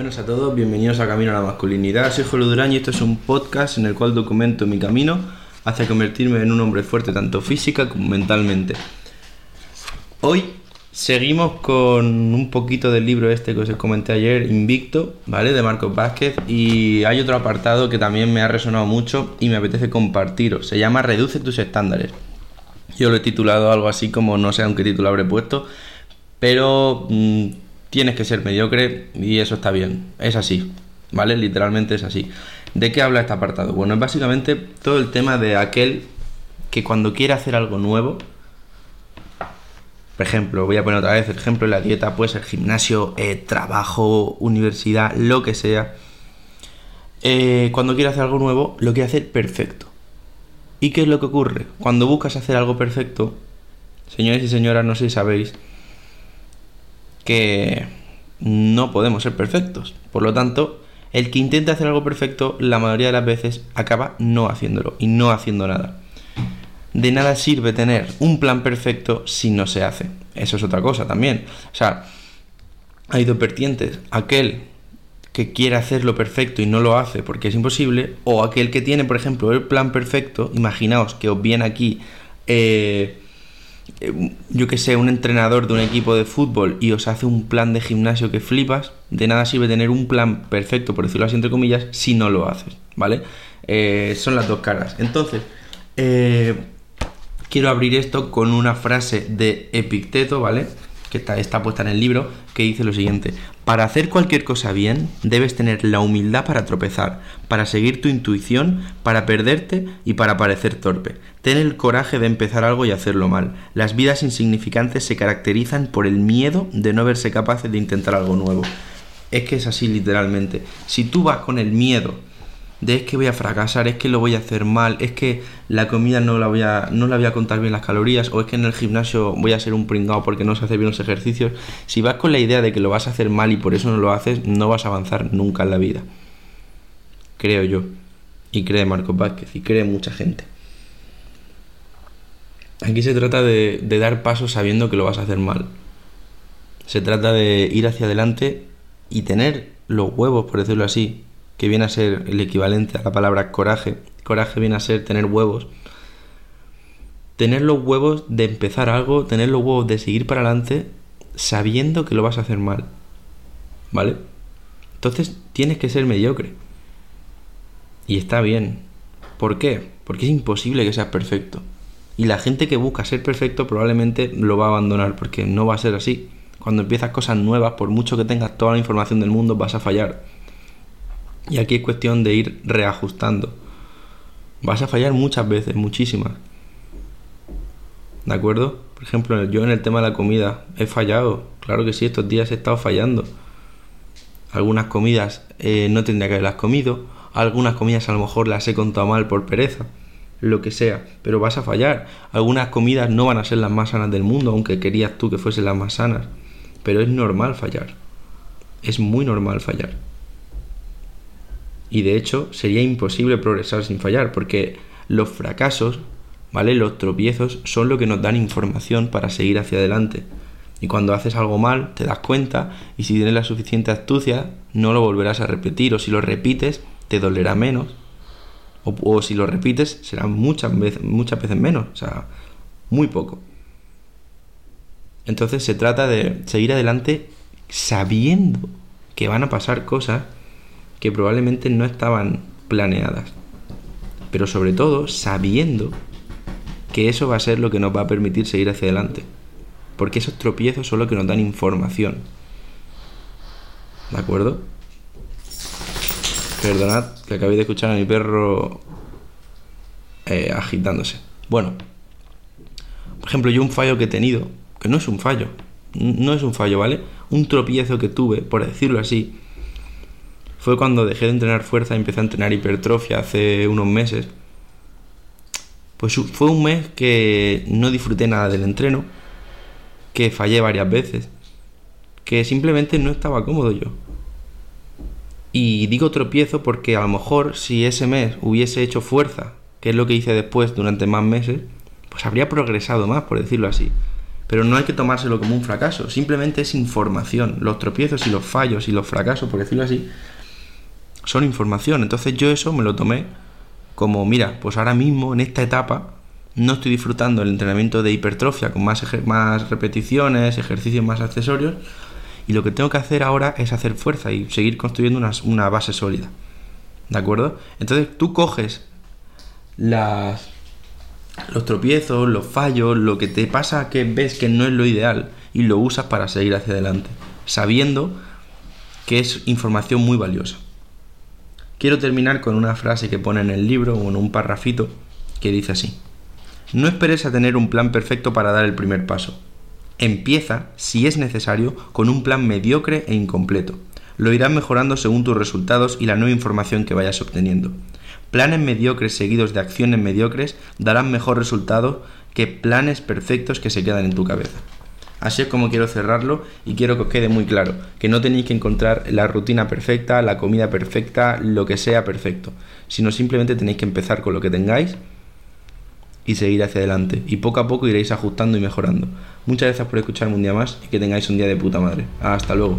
buenas a todos, bienvenidos a Camino a la Masculinidad. Soy Julio Durán y esto es un podcast en el cual documento mi camino hacia convertirme en un hombre fuerte tanto física como mentalmente. Hoy seguimos con un poquito del libro este que os comenté ayer, Invicto, ¿vale? De Marcos Vázquez y hay otro apartado que también me ha resonado mucho y me apetece compartiros. Se llama Reduce tus estándares. Yo lo he titulado algo así como no sé aunque título habré puesto, pero... Mmm, tienes que ser mediocre y eso está bien. Es así, ¿vale? Literalmente es así. ¿De qué habla este apartado? Bueno, es básicamente todo el tema de aquel que cuando quiere hacer algo nuevo, por ejemplo, voy a poner otra vez el ejemplo de la dieta, pues el gimnasio, eh, trabajo, universidad, lo que sea. Eh, cuando quiere hacer algo nuevo, lo quiere hacer perfecto. ¿Y qué es lo que ocurre? Cuando buscas hacer algo perfecto, señores y señoras, no sé si sabéis, que no podemos ser perfectos. Por lo tanto, el que intenta hacer algo perfecto, la mayoría de las veces acaba no haciéndolo y no haciendo nada. De nada sirve tener un plan perfecto si no se hace. Eso es otra cosa también. O sea, hay dos vertientes. Aquel que quiere hacerlo perfecto y no lo hace porque es imposible, o aquel que tiene, por ejemplo, el plan perfecto, imaginaos que os viene aquí eh, yo que sé, un entrenador de un equipo de fútbol y os hace un plan de gimnasio que flipas, de nada sirve tener un plan perfecto, por decirlo así entre comillas, si no lo haces, ¿vale? Eh, son las dos caras. Entonces, eh, quiero abrir esto con una frase de Epicteto, ¿vale? Que está, puesta en el libro, que dice lo siguiente, para hacer cualquier cosa bien, debes tener la humildad para tropezar, para seguir tu intuición, para perderte y para parecer torpe. Ten el coraje de empezar algo y hacerlo mal. Las vidas insignificantes se caracterizan por el miedo de no verse capaces de intentar algo nuevo. Es que es así literalmente. Si tú vas con el miedo de es que voy a fracasar, es que lo voy a hacer mal, es que la comida no la voy a, no la voy a contar bien las calorías, o es que en el gimnasio voy a ser un pringado porque no se hace bien los ejercicios. Si vas con la idea de que lo vas a hacer mal y por eso no lo haces, no vas a avanzar nunca en la vida. Creo yo. Y cree Marcos Vázquez, y cree mucha gente. Aquí se trata de, de dar pasos sabiendo que lo vas a hacer mal. Se trata de ir hacia adelante y tener los huevos, por decirlo así, que viene a ser el equivalente a la palabra coraje. Coraje viene a ser tener huevos. Tener los huevos de empezar algo, tener los huevos de seguir para adelante sabiendo que lo vas a hacer mal. ¿Vale? Entonces tienes que ser mediocre. Y está bien. ¿Por qué? Porque es imposible que seas perfecto. Y la gente que busca ser perfecto probablemente lo va a abandonar porque no va a ser así. Cuando empiezas cosas nuevas, por mucho que tengas toda la información del mundo, vas a fallar. Y aquí es cuestión de ir reajustando. Vas a fallar muchas veces, muchísimas. ¿De acuerdo? Por ejemplo, yo en el tema de la comida he fallado. Claro que sí, estos días he estado fallando. Algunas comidas eh, no tendría que haberlas comido. Algunas comidas a lo mejor las he contado mal por pereza. Lo que sea. Pero vas a fallar. Algunas comidas no van a ser las más sanas del mundo, aunque querías tú que fuesen las más sanas. Pero es normal fallar. Es muy normal fallar y de hecho sería imposible progresar sin fallar porque los fracasos, ¿vale? Los tropiezos son lo que nos dan información para seguir hacia adelante. Y cuando haces algo mal, te das cuenta y si tienes la suficiente astucia, no lo volverás a repetir o si lo repites, te dolerá menos. O, si lo repites, será muchas veces, muchas veces menos, o sea, muy poco. Entonces se trata de seguir adelante sabiendo que van a pasar cosas que probablemente no estaban planeadas. Pero sobre todo sabiendo que eso va a ser lo que nos va a permitir seguir hacia adelante. Porque esos tropiezos son los que nos dan información. ¿De acuerdo? Perdonad que acabéis de escuchar a mi perro eh, agitándose. Bueno, por ejemplo, yo un fallo que he tenido, que no es un fallo, no es un fallo, ¿vale? Un tropiezo que tuve, por decirlo así, fue cuando dejé de entrenar fuerza y empecé a entrenar hipertrofia hace unos meses. Pues fue un mes que no disfruté nada del entreno, que fallé varias veces, que simplemente no estaba cómodo yo. Y digo tropiezo porque a lo mejor si ese mes hubiese hecho fuerza, que es lo que hice después durante más meses, pues habría progresado más, por decirlo así. Pero no hay que tomárselo como un fracaso, simplemente es información. Los tropiezos y los fallos y los fracasos, por decirlo así, son información. Entonces yo eso me lo tomé como, mira, pues ahora mismo en esta etapa no estoy disfrutando el entrenamiento de hipertrofia con más, más repeticiones, ejercicios más accesorios, y lo que tengo que hacer ahora es hacer fuerza y seguir construyendo una, una base sólida. ¿De acuerdo? Entonces tú coges las, los tropiezos, los fallos, lo que te pasa que ves que no es lo ideal y lo usas para seguir hacia adelante, sabiendo que es información muy valiosa. Quiero terminar con una frase que pone en el libro o en un parrafito que dice así. No esperes a tener un plan perfecto para dar el primer paso. Empieza, si es necesario, con un plan mediocre e incompleto. Lo irás mejorando según tus resultados y la nueva información que vayas obteniendo. Planes mediocres seguidos de acciones mediocres darán mejor resultado que planes perfectos que se quedan en tu cabeza. Así es como quiero cerrarlo y quiero que os quede muy claro que no tenéis que encontrar la rutina perfecta, la comida perfecta, lo que sea perfecto, sino simplemente tenéis que empezar con lo que tengáis y seguir hacia adelante. Y poco a poco iréis ajustando y mejorando. Muchas gracias por escucharme un día más y que tengáis un día de puta madre. Hasta luego.